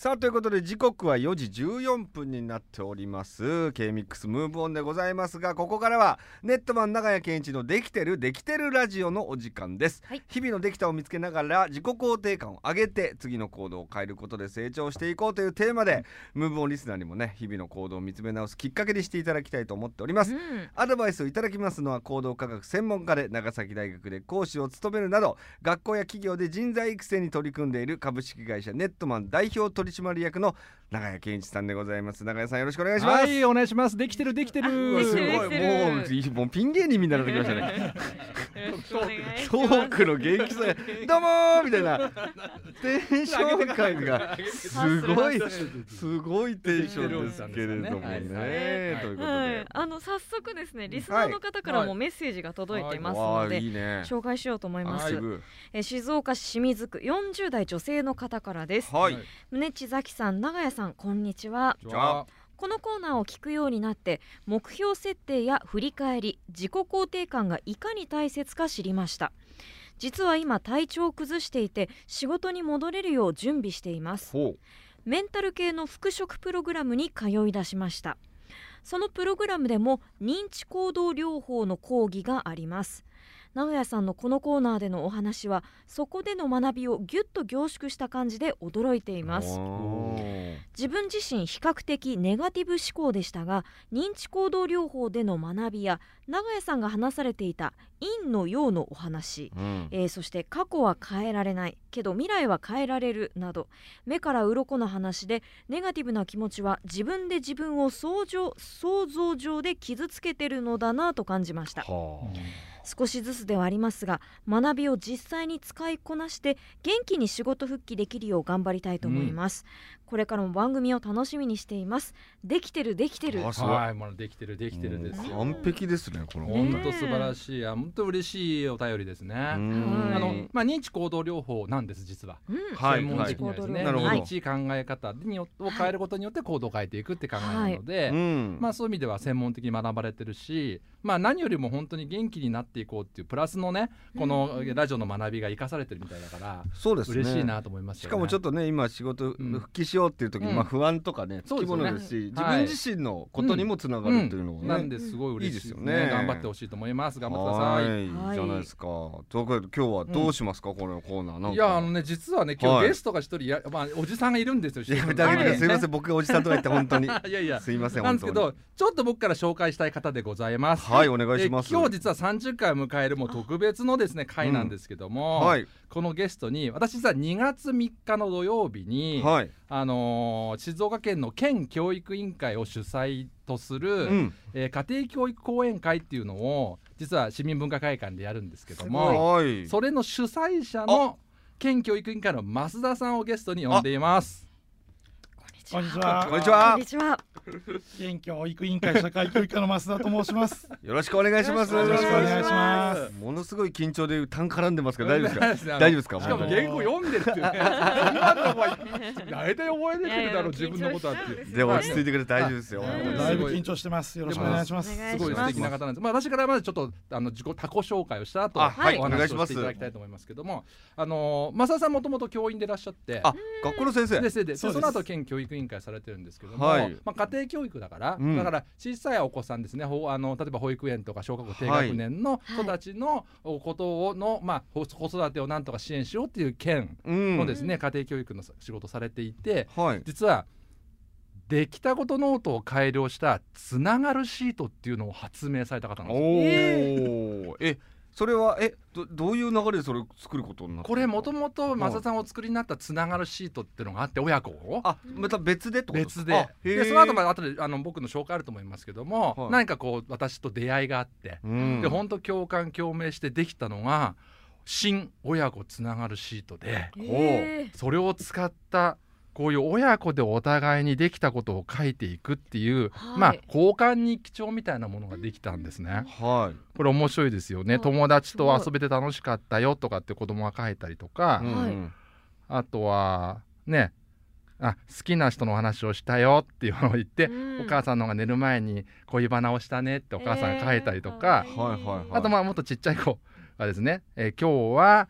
さあということで時刻は4時14分になっております。K-MIX ムーブオンでございますがここからはネットマン長屋健一のできてるできてるラジオのお時間です、はい。日々のできたを見つけながら自己肯定感を上げて次の行動を変えることで成長していこうというテーマで、ムーブオンリスナーにもね日々の行動を見つめ直すきっかけにしていただきたいと思っております、うん。アドバイスをいただきますのは行動科学専門家で長崎大学で講師を務めるなど学校や企業で人材育成に取り組んでいる株式会社ネットマン代表取締役の長谷健一さんでございます。長谷さんよろしくお願いします、はい、お願いします。できてる、できてる。すごい。もうもうピン芸人みたいになってきましたね。トークの元気さ。どうもーみたいな。テンション感がすごいすごいテンションですけれどもね、はい。ということで、はい、あの早速ですねリスナーの方からもメッセージが届いていますので、紹介しようと思います、え静岡市清水区40代女性の方からです。はい、宗地崎さん長谷さんこんにちは。このコーナーを聞くようになって目標設定や振り返り自己肯定感がいかに大切か知りました。実は今体調を崩していて仕事に戻れるよう準備しています。ほメンタル系の復職プログラムに通い出しました。そのプログラムでも認知行動療法の講義があります直哉さんのこのコーナーでのお話はそこでの学びをぎゅっと凝縮した感じで驚いていうます。自分自身比較的ネガティブ思考でしたが認知行動療法での学びや長谷さんが話されていた陰の陽のお話。うん。えーそして過去は変えられないけど未来は変えられるなど目から鱗な話でネガティブな気持ちは自分で自分を想像想像上で傷つけてるのだなと感じました。は少しずつではありますが学びを実際に使いこなして元気に仕事復帰できるよう頑張りたいと思います、これからも番組を楽しみにしています。できてるできてる。あすごい。はい、もうできてる、できてるです。よ。完璧ですねこの本当素晴らしい、あ、本当嬉しいお便りですね。あうん。の、まあ、認知行動療法なんです、実は。うん。はい専門的にはですね、なるほど。認知考え方によを変えることによって行動を変えていくって考えなので。うん。まあそういう意味では専門的に学ばれてるし、まあ何よりも本当に元気になっていこうっていうプラスのね、このラジオの学びが生かされてるみたいだから、そうですね。嬉しいなと思いますよね。しかもちょっとね今仕事うん。復帰しようっていう時に、うんまあ不安とかねつきものですし自はい分自身のことにもつながるっていうのがね、なんですごい嬉しいですよね頑張ってほしいと思います。頑張ってください。はいいいじゃないですか。ということで今日はどうしますか、このコーナーなんか。いやあのね実はね今はい日ゲストが一人や、まあおじさんがいるんですよ。い。すいません。ん僕がおじさんとか言って本当に いやいや。すいませんなんですけ本どちょっと僕から紹介したい方でございます。はいお願いしますえ今日実は30回を迎えるもう特別のですね回なんですけども、はいこのゲストに私実は2月3日の土曜日に、はい。あのー静岡県の県教育委員会を主催とする、うん。えー家庭教育講演会っていうのを実は市民文化会館でやるんですけども。はい。それの主催者の県教育委員会の増田さんをゲストに呼んでいます。こんにちは。こんにちはこんにちは県教育委員会社会教育課の増田と申します。よろしくお願いします。よろしくお願いします。ものすごい緊張で単絡んでますけど大丈夫ですか？か大丈夫ですか？しかも本当に原稿読んでるっていうね。今のお前大体覚えてくるだろう自分のことはって。で落ち着いてくれて大丈夫ですよ。だいぶ緊張してます。よろしくお願いします。お願すごい素敵な方なんです。まあ私からまずちょっとあの自己他己紹介をした後、あはいおお願いします話をしていただきたいと思いますけども、あの増田さんもともと教員でいらっしゃって。あ学校の先生で。ででその後県教育委員会されてるんですけども、はいまあ、家庭教育だから、うんだから小さいお子さんですねあの例えば保育園とか小学校低学年のはい子たちのことをの、まあ、ほ子育てをなんとか支援しようっていう県うんのですね、家庭教育の仕事されていてはい。実はできたことノートを改良したつながるシートっていうのを発明された方なんおですよ。お。えそれはえどどういう流れでそれを作ることになったこれもとももと増田さんお作りになったつながるシートっていうのがあって親子を。あまた別でってこと？別で。でその後まで後であの僕の紹介あると思いますけども、はい。何かこう私と出会いがあって、うん。で本当共感共鳴してできたのが新親子つながるシートでえそれを使ったこういう親子でお互いにできたことを書いていくっていう、はい。まあ交換日記帳みたいなものができたんですね。はい。これ面白いですよね。あ友達と遊べて楽しかったよとかって子供が書いたりとか、うんはい。うんあとはねあ好きな人のお話をしたよっていうのを言って、うん。お母さんの方が寝る前に恋バナをしたねってお母さんが書いたりとか、えー。はいはいはい。あとまあもっとちっちゃい子はですね、えー今日は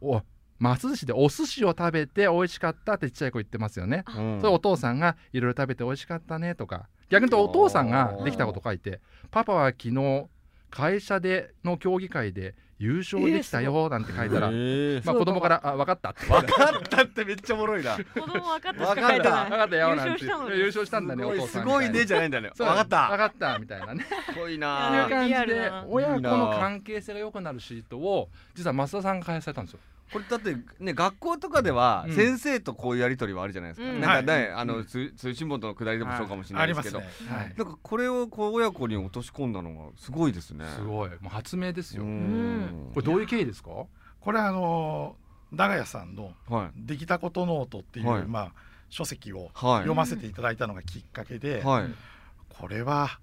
お松寿司でお寿司を食べて美味しかったってちっちゃい子言ってますよね。うん。それお父さんがいろいろ食べて美味しかったねとか逆に言うとお父さんができたこと書いてパパは昨日会社での競技会で優勝できたよなんて書いたら、へー。まあ、子供から「あ分かった」って。分かったってめっちゃおもろいな。子供分かったしか書いてない分かったよなんて。優勝したのに。優勝したんだねお父さんすごいねじゃないんだね。分かった。分かったみたいなね。すごいいいうな感じリアルでな。親子の関係性が良くなるシートを実は増田さんが開発されたんですよ。これだってね学校とかではうん。先生とこういうやり取りはあるじゃないですか、うん。なんかね、はい。あの通通信簿とのくだりでもそうかもしれないですけありますど、ね。はい。なんかこれをこう親子に落とし込んだのがすごいですね。すごい。もう発明ですよ。うん。これどういう経緯ですか？これはあの長屋さんのはい「できたことノート」っていう、はい。まあ書籍をはい。読ませていただいたのがきっかけで、はい。これは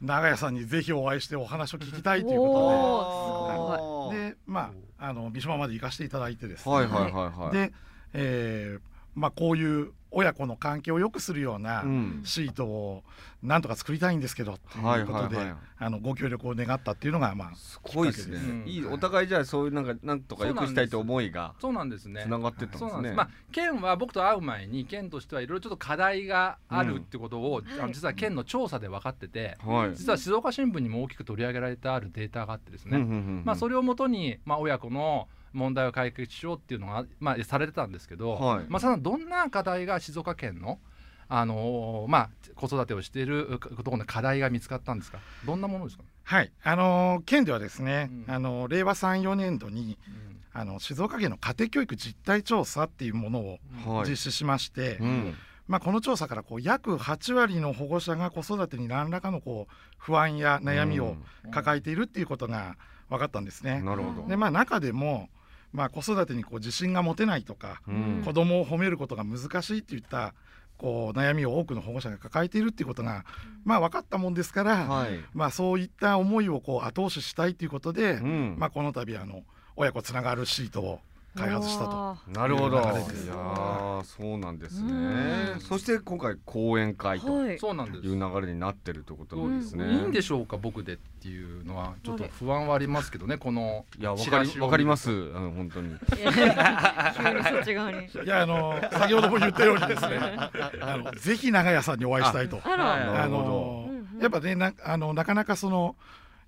長屋さんにぜひお会いしてお話を聞きたいというおことででまああの三島まで行かせていただいてですね、はいはいはいはい。で、えーまあ、こういう親子の関係を良くするようなうん。シートをなんとか作りたいんですけどとはいいうことで、あのご協力を願ったっていうのがまあすごいです。ねいいお互いじゃあそういうなんかなんとか良くしたいと思いがそうなんです。ねつながってったんですね。そうなんです。まあ県は僕と会う前に県としてはいろいろちょっと課題があるってことを、うんあの実は県の調査で分かってて、はい。実は静岡新聞にも大きく取り上げられてあるデータがあってですね、うんうんうん。まあそれをもとにまあ親子の問題を解決しようっていうのがまあされてたんですけど、はい。まあさんどんな課題が静岡県のあのーまあ子育てをしているところの課題が見つかったんですか？どんなものですか？はい。あのー県ではですね、うん。あの令和34年度にうん。あの静岡県の家庭教育実態調査っていうものをはい。実施しまして、うん。まあ、この調査からこう約8割の保護者が子育てに何らかのこう不安や悩みを抱えているっていうことが分かったんですね。なるほど。でまあ、中でも、まあ、子育てにこう自信が持てないとか、うん。子供を褒めることが難しいっていったこう悩みを多くの保護者が抱えているっていうことが、まあ、分かったもんですから、はい。まあ、そういった思いをこう後押ししたいということで、うん。まあ、この度あの親子つながるシートを開発したと。わなるほど。いやそうなんですねう。んそして今回講演会といそうなんです。いう流れになってるということどうんなですね。いいんでしょうか僕でっていうのはちょっと不安はありますけどねこのいやわかりわかります。あの本当に。いや急にそっち側にいやあの先ほども言ったようにですね あのぜひ長屋さんにお会いしたいと。あのやっぱねなあのなかなかその、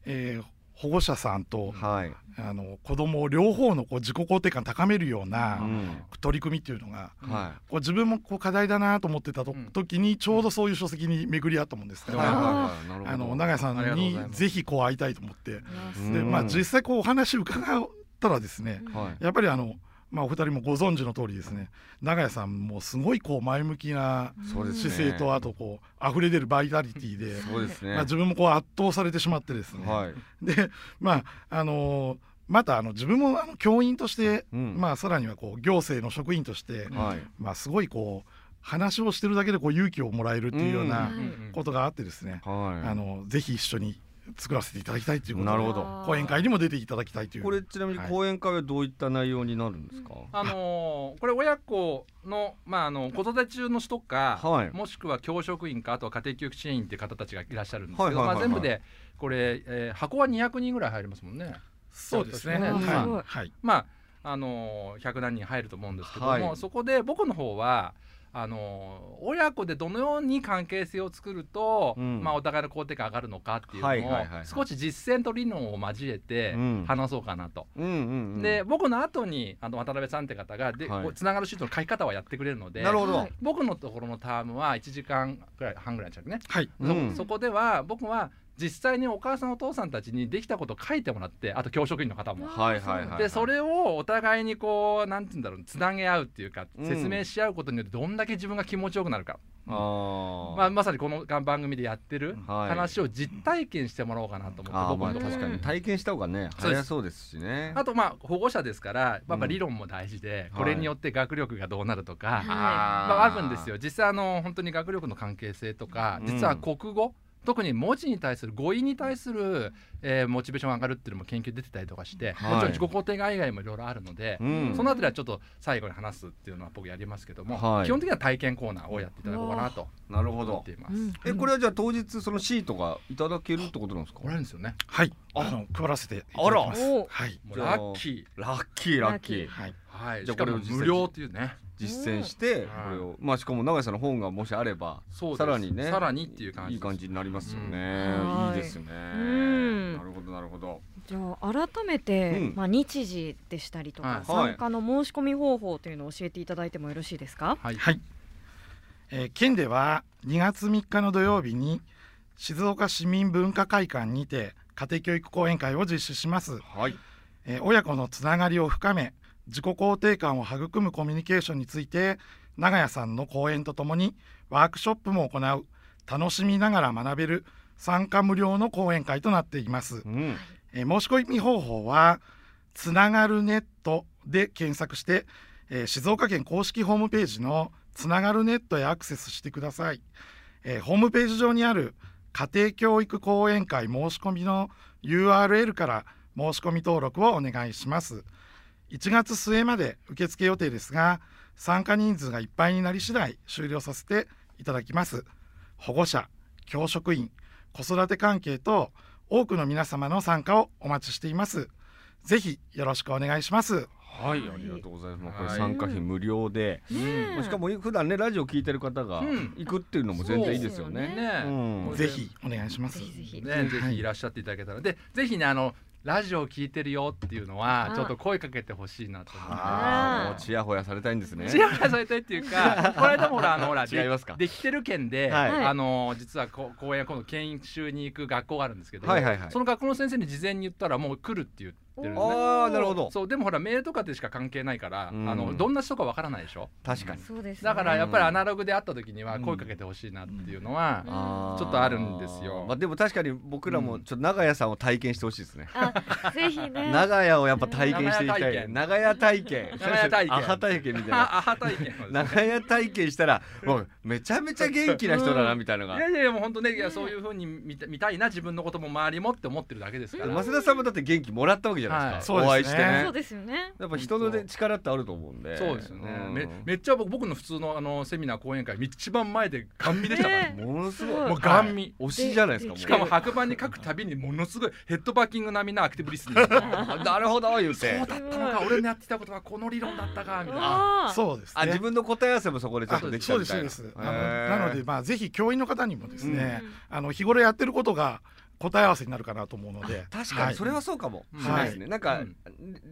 えー保護者さんとはい。あの子供を両方のこう自己肯定感高めるようなうん。取り組みっていうのがはこう自分もこう課題だなと思ってたと、うん時にちょうどそういう書籍に巡り合ったもんですかい。ら、はいはいはい。なるほど。あの長屋さんにぜひこう会いたいと思って、うんでまあ実際こうお話伺ったらですね、はい。やっぱりあのまあお二人もご存知の通りですね長屋さんもすごいこう前向きな。姿勢とあとこう溢れ出るバイタリティで、そうですね。まあ、自分もこう圧倒されてしまってですね、はい。でまああのーまたあの自分もあの教員として、うんまあさらにはこう行政の職員として、はい。まあすごいこう話をしてるだけでこう勇気をもらえるっていうようなうんうんことがあってですね、はい。あのぜひ一緒に作らせていただきたいということでなるほど。講演会にも出ていただきたいという。これちなみにはい。講演会はどういった内容になるんですか？あのーこれ親子の,、まあ、あの子育て中の人か、はい。もしくは教職員かあとは家庭教育支援員っていう方たちがいらっしゃるんですけど、はいはいはいはい。まあ、全部でこれ、えー箱は200人ぐらい入りますもんね。そうですね。ね。はい。すごい。はい。まああのー100何人入ると思うんですけども、はい。そこで僕の方はあのー親子でどのように関係性を作ると、うん。まあ、お互いの肯定感上がるのかっていうのを、少し実践と理論を交えてうん。話そうかなと。うんうんうん。で僕の後にあの渡辺さんって方がで、はい。つながるシートの書き方はやってくれるのでなるほど。はい。僕のところのタームは1時間ぐらい半ぐらいでしたね、はい。うん。そそこでは僕は実際にお母さんお父さんたちにできたことを書いてもらってあと教職員の方も。はいはいはい。でそれをお互いにこうなんて言うんだろうつなげ合うっていうかうん。説明し合うことによってどんだけ自分が気持ちよくなるか、ああ。まあ、まさにこの番組でやってるはい。話を実体験してもらおうかなと思って、あー僕確かに。体験した方がね早そうですしね。あとまあ保護者ですからやっぱうん理論も大事で、はい。これによって学力がどうなるとか、はい。まあ、あるんですよ。実際あの本当に学力の関係性とかうん。実は国語特に文字に対する語彙に対する、えーモチベーションが上がるっていうのも研究出てたりとかして、はい。もちろん自己肯定感以外もいろいろあるので、うん。そのあたりはちょっと最後に話すっていうのは僕やりますけども、はい。基本的には体験コーナーをやっていただこうかなと思なるほど。っています。うんえこれはじゃあ当日そのシートがいただけるってことなんですか？これあるんですよね。はい。あ。あの配らせていただきます。おーはい。ラッキー。ラッキー。ラッキー。はいはい。じゃこれ無料っていうね。実践してうん。これを。まあしかも長井さんの本がもしあればさらにねさらにっていう感じいい感じになりますよね、うん。い。いですね、ん。なるほどなるほど。じゃあ改めて、うん。まあ、日時でしたりとか、はい。参加の申し込み方法というのを教えていただいてもよろしいですか？はい。はい、えー県では2月3日の土曜日に静岡市民文化会館にて家庭教育講演会を実施します、はい。えー親子のつながりを深め自己肯定感を育むコミュニケーションについて長屋さんの講演とともにワークショップも行う楽しみながら学べる参加無料の講演会となっています。う、ん。えー申し込み方法はつながるネットで検索して、えー静岡県公式ホームページのつながるネットへアクセスしてください、えーホームページ上にある家庭教育講演会申し込みの URL から申し込み登録をお願いします1月末まで受付予定ですが参加人数がいっぱいになり次第終了させていただきます。保護者教職員子育て関係と多くの皆様の参加をお待ちしています。ぜひよろしくお願いします。はいありがとうございます、これはい参加費無料で、ねえ。しかも普段ねラジオ聞いてる方がうん。行くっていうのも全然いいですよね。そうね。うん。ぜひお願いします。ぜひぜひ。ね、ぜひいらっしゃっていただけたら、でぜひねあのラジオを聞いてるよっていうのはあ。ちょっと声かけてほしいなと思って。ああもうちやほやされたいんですね。ちやほやされたいっていうか、これでもほらあのほら違いますか？できてる県で、はい。あの実はこ公演今度研修に行く学校があるんですけど、はいはいはい。その学校の先生に事前に言ったらもう来るって言ってるんですね。ああなるほど。そうでもほらメールとかでしか関係ないから、うんあのどんな人かわからないでしょ？確かに。そうです、ね。だからやっぱりアナログで会った時には声かけてほしいなっていうのは、ちょっとあるんですよまあでも確かに僕らもちょっと長屋さんを体験してほしいですね。あぜひね。長屋をやっぱ体験していきたい。長屋体験。長屋体験アハ体験みたいな。アハ体験 長屋体験したらもうめちゃめちゃ元気な人だなみたいなのが。いやいやいやもう本当ねいやそういう風に見た見たいな自分のことも周りもって思ってるだけですから。増田さんもだって元気もらったわけじゃないですか。はい。お会いしてね。そう。ですよね。やっぱ人のね力ってあると思うんで。そうですよね、うん。めめっちゃ僕僕の普通のあのセミナー講演会一番前でガン見でしたから、ねものすごい。もうガン見、推しじゃないですか。しかも白板に書くたびにものすごいヘッドバッキング並みなアクティブリスニング。そうなるほど言うて。だったのか俺のやってたことはこの理論だったかみたいな。そうですね。あ自分の答え合わせもそこでちょっあとできたそうでみたいな。すそうです。あのへーなのでまあぜひ教員の方にもですね、うん。あの日頃やってることが答え合わせになるかなと思うので。確かに。それはそうかも。しれないですね。なんかうん。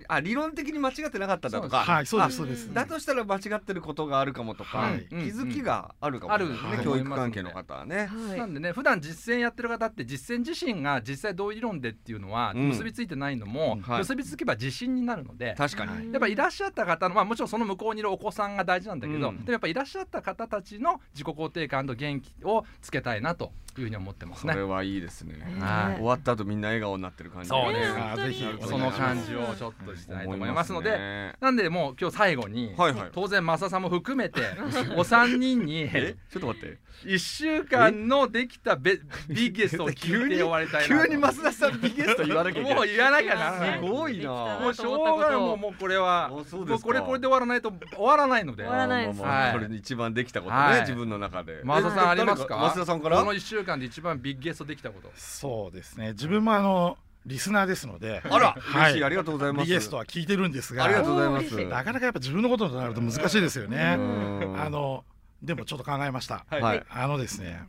あ理論的に間違ってなかったんだとか。はいそうですあそうです。だとしたら間違ってることがあるかもとか、はい。気づきがあるかもしれないですね、ある教育関係の方はね。はい。なんでね普段実践やってる方って実践自身が実際どういう理論でっていうのはうん。結びついてないのも、はい。結びつけば自信になるので、確かに、はいやっぱいらっしゃった方の、まあ、もちろんその向こうにいるお子さんが大事なんだけど、うん。でもやっぱいらっしゃった方たちの自己肯定感と元気をつけたいなというふうに思ってますねそれ。はいいですね。はい終わった後みんな笑顔になってる感じ。そうねねあぜひその感じをちょっとしたいと思いますので、ねなんでもう今日最後に、はいはい。当然増田さんも含めて お三人にえ？ちょっと待って。1週間のできたベビッゲストを聞いて終わりたい急に増田さんビゲスト言わなきゃいけない。もう言わなきゃならないすごいな。もうしょうがないもうもうこれはもうこれこれで終わらないと終わらないので終わらないですこれで一番できたことね、はい自分の中で。増田さんありますか？誰増田さんから？この1週間で一番ビッグゲストできたことそうですね自分もあのリスナーですのであら、はい嬉しい、ありがとうございます。リゲストは聞いてるんですがありがとうございます。なかなかやっぱ自分のこととなると難しいですよね。うんあのでもちょっと考えました。はいはい。あのですね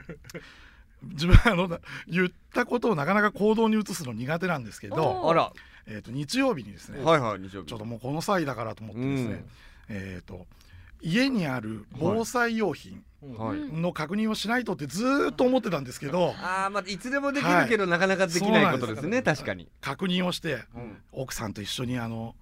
自分あの言ったことをなかなか行動に移すの苦手なんですけど、おあら、えー、と日曜日にですね、はいはい、日曜日。ちょっともうこの際だからと思ってですね、うんえっ、と家にある防災用品の確認をしないとってずーっと思ってたんですけどああ、まあ、いつでもできるけど、なかなかできないことですね、確かに。確認をしてうん。奥さんと一緒にあの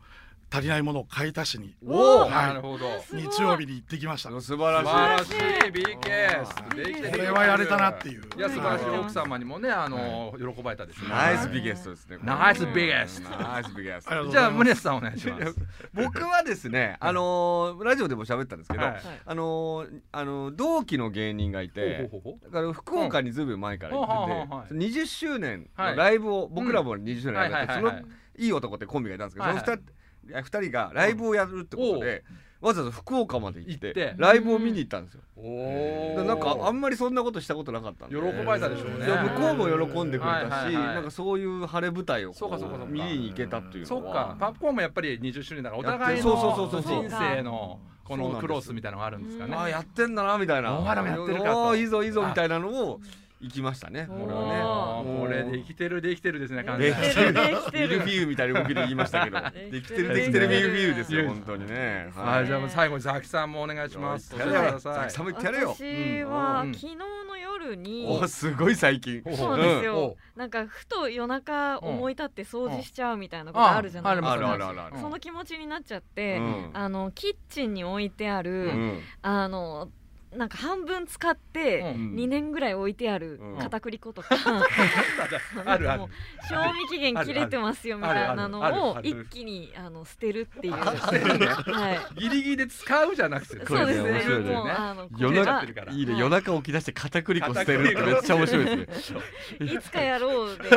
足りないものを買い足しにおお、はいなるほど。日曜日に行ってきました。素晴ら素晴らししい BK できてるこれはやれたなっていう。いや素晴らしい奥様にもねあの喜ばれたですね。い。ナイスビゲストですねナイスビゲストナイスビゲストありがとうごじゃあざいます。宗さんお願いします。僕はですねあのーラジオでも喋ったんですけど、はい。あのーあのー同期の芸人がいてだから福岡にずいぶん前から行ってて、うん。はあはあはあ20周年はい。のライブを、僕らも20周年やって、そのいい男ってコンビがいたんですけど、はいはい。その 2, 人人がライブをやるってことで、わざわざ福岡まで行ってライブを見に行ったんですよ。おでなんかあんんまりそんなことしたことなかったんで。喜ばれたでしょうね。向こうも喜んでくれたし、なんかそういう晴れ舞台をこそうかそうかそうか。見に行けたっていうそっのはか。パッコーンもやっぱり20周年だからお互いそうそうそのうそうそう。人生のこのクロスみたいなのがあるんですかね。ああやってんだなみたいな。お前らもやってるかいいぞいいぞみたいなのを行きましたねこれおはね。これで生きてるできてるですね完で全にきてるできてる。ミルフィーユみたいな動きで言いましたけど。できてるてるできてるミルフィーユですよ本当にね。はい。じゃあもう最後にザキさんもお願いします。ザキさんも言ってやれよ。私はうん。昨日の夜に、おすごい最近。そうですよ、おなんかふと夜中うん思い立って掃除しちゃうみたいなことあるじゃないですか、あるあるあるある。その気持ちになっちゃって、うん。あのキッチンに置いてある、うん。あのなんか半分使ってうん。2年ぐらい置いてあるうん。片栗粉とか、あるある。もう賞味期限切れてますよみたいなあるあのを一気にあの捨てるっていう、はい、ギリギリで使うじゃなくてそうですね。もうあのこ夜れはてるから。いいね。はい。夜中起き出して片栗粉捨てるってめっちゃ面白いですね。いつかやろうで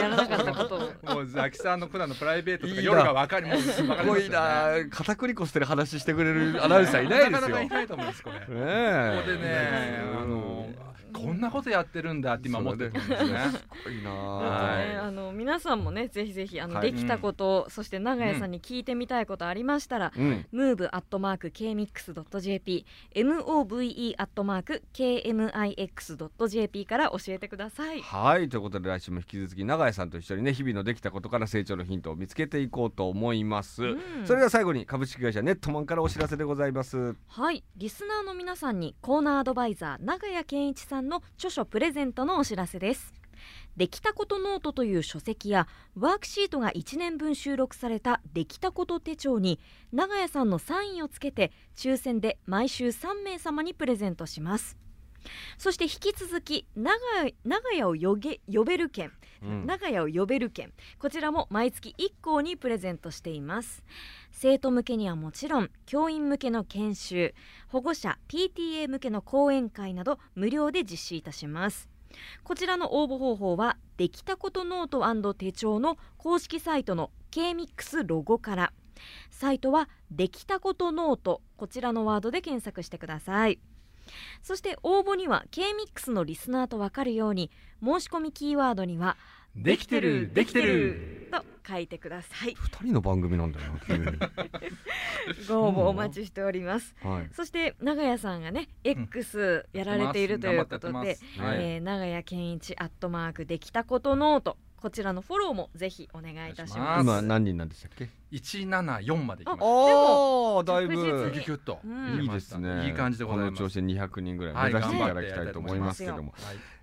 やらなかったことを。もうザキさんの普段のプライベートとか夜がわかりますよね。ごいな。片栗粉捨てる話してくれるアナウンサーいないですよ。なかなかいないと思うんですこれ。ねこえこでねあのこんなことやってるんだって今思ってるんですね。すごいなあの皆さんもねぜひぜひあの、はい。できたこと、そして長屋さんに聞いてみたいことありましたら、うん、move アットマーク kmix.jp move アットマーク kmix.jp から教えてください。はい。ということで来週も引き続き永井さんと一緒にね日々のできたことから成長のヒントを見つけていこうと思います、うん。それでは最後に株式会社ネットマンからお知らせでございます。はい。リスナーの皆さんにコーナーアドバイザー長谷健一さんさんの著書プレゼントのお知らせです。できたことノートという書籍やワークシートが1年分収録されたできたこと手帳に長屋さんのサインをつけて抽選で毎週3名様にプレゼントします。そして引き続き長屋長屋を呼げ呼べる券うん。長屋を呼べる券こちらも毎月1校にプレゼントしています。生徒向けにはもちろん教員向けの研修保護者 PTA 向けの講演会など無料で実施いたします。こちらの応募方法はできたことノート手帳の公式サイトの K-MIX ロゴから。サイトはできたことノート。こちらのワードで検索してくださいそして応募には K-MIX のリスナーとわかるように申し込みキーワードにはできてるできてる。と書いてください。二人の番組なんだよな急に。ご応募お待ちしております。はい。そして長屋さんがね X やられているということではい。えー長屋健一アットマークできたことノートこちらのフォローもぜひお願いいたします。今何人なんでしたっけ？174までいきましああだいぶ。着実たギュギュッとうん。いいですね。いい感じでございます。この調子で200人ぐらいはい目指していただきたいと思いますけども、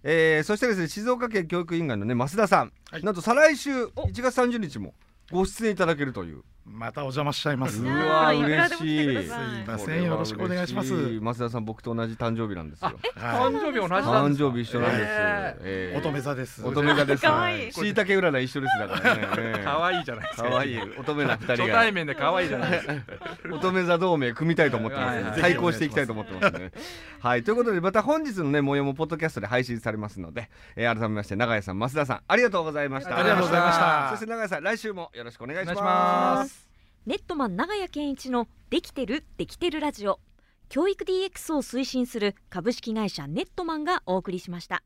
えーそしてですね静岡県教育委員会のね増田さん、はい。なんと再来週お1月30日もご出演いただけるというまたお邪魔しちゃいます。うわ嬉しい。すいません。よろしくお願いします。増田さん僕と同じ誕生日なんですよ。は誕生日同じなん誕ですか？生日一緒なんです、ええー。い乙女座です。乙女座です。しい。たけ占い一緒ですだからね、え ー可愛いじゃないですか。かわい。い乙女な二人初が対面で可愛いじゃないですか。乙女座同盟組みたいと思ってます、対抗していきたいと思ってますね。はい。ということでまた本日のね模様もポッドキャストで配信されますので、えー改めまして永井さん増田さんありがとうございました。ありがとうございました。そして永井さん来週もよろしくお願いしますネットマン長屋健一のできてるできてるラジオ。教育 DX を推進する株式会社ネットマンがお送りしました。